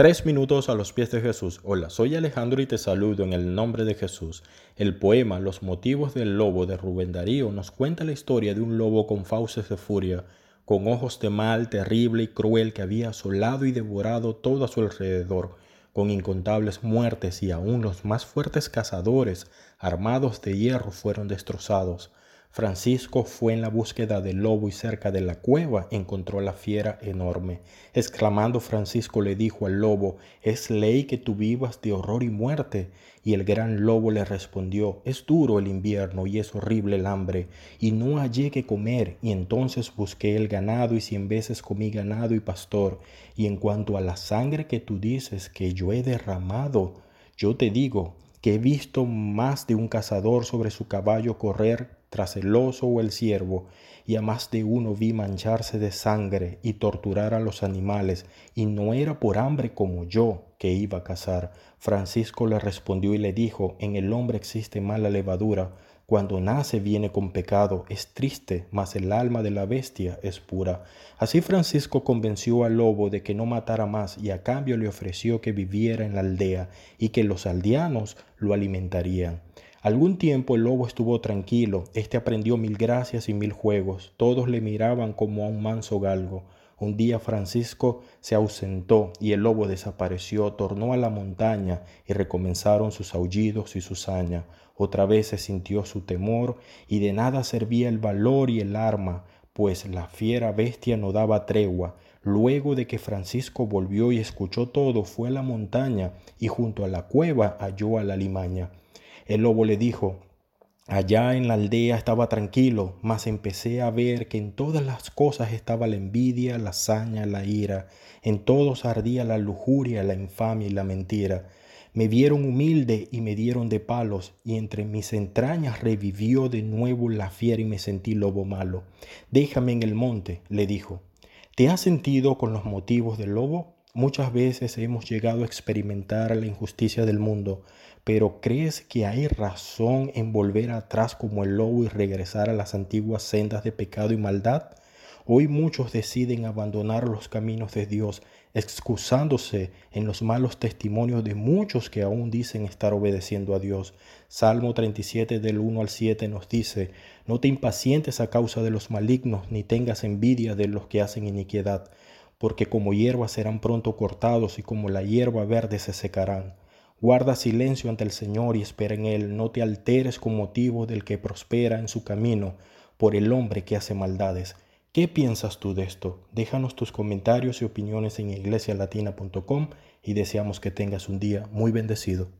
Tres minutos a los pies de Jesús. Hola, soy Alejandro y te saludo en el nombre de Jesús. El poema Los motivos del lobo de Rubén Darío nos cuenta la historia de un lobo con fauces de furia, con ojos de mal terrible y cruel que había asolado y devorado todo a su alrededor, con incontables muertes y aún los más fuertes cazadores, armados de hierro, fueron destrozados. Francisco fue en la búsqueda del lobo y cerca de la cueva encontró la fiera enorme. Exclamando Francisco le dijo al lobo, es ley que tú vivas de horror y muerte. Y el gran lobo le respondió, es duro el invierno y es horrible el hambre, y no hallé que comer, y entonces busqué el ganado y cien veces comí ganado y pastor. Y en cuanto a la sangre que tú dices que yo he derramado, yo te digo que he visto más de un cazador sobre su caballo correr tras el oso o el ciervo, y a más de uno vi mancharse de sangre y torturar a los animales, y no era por hambre como yo que iba a cazar. Francisco le respondió y le dijo, en el hombre existe mala levadura, cuando nace viene con pecado, es triste, mas el alma de la bestia es pura. Así Francisco convenció al lobo de que no matara más y a cambio le ofreció que viviera en la aldea y que los aldeanos lo alimentarían. Algún tiempo el lobo estuvo tranquilo, este aprendió mil gracias y mil juegos, todos le miraban como a un manso galgo. Un día Francisco se ausentó y el lobo desapareció, tornó a la montaña y recomenzaron sus aullidos y su saña. Otra vez se sintió su temor y de nada servía el valor y el arma, pues la fiera bestia no daba tregua. Luego de que Francisco volvió y escuchó todo, fue a la montaña y junto a la cueva halló a la limaña. El lobo le dijo, Allá en la aldea estaba tranquilo, mas empecé a ver que en todas las cosas estaba la envidia, la saña, la ira, en todos ardía la lujuria, la infamia y la mentira. Me vieron humilde y me dieron de palos, y entre mis entrañas revivió de nuevo la fiera y me sentí lobo malo. Déjame en el monte, le dijo. ¿Te has sentido con los motivos del lobo? Muchas veces hemos llegado a experimentar la injusticia del mundo, pero ¿crees que hay razón en volver atrás como el lobo y regresar a las antiguas sendas de pecado y maldad? Hoy muchos deciden abandonar los caminos de Dios, excusándose en los malos testimonios de muchos que aún dicen estar obedeciendo a Dios. Salmo 37 del 1 al 7 nos dice, no te impacientes a causa de los malignos, ni tengas envidia de los que hacen iniquidad porque como hierba serán pronto cortados y como la hierba verde se secarán. Guarda silencio ante el Señor y espera en Él. No te alteres con motivo del que prospera en su camino por el hombre que hace maldades. ¿Qué piensas tú de esto? Déjanos tus comentarios y opiniones en iglesialatina.com y deseamos que tengas un día muy bendecido.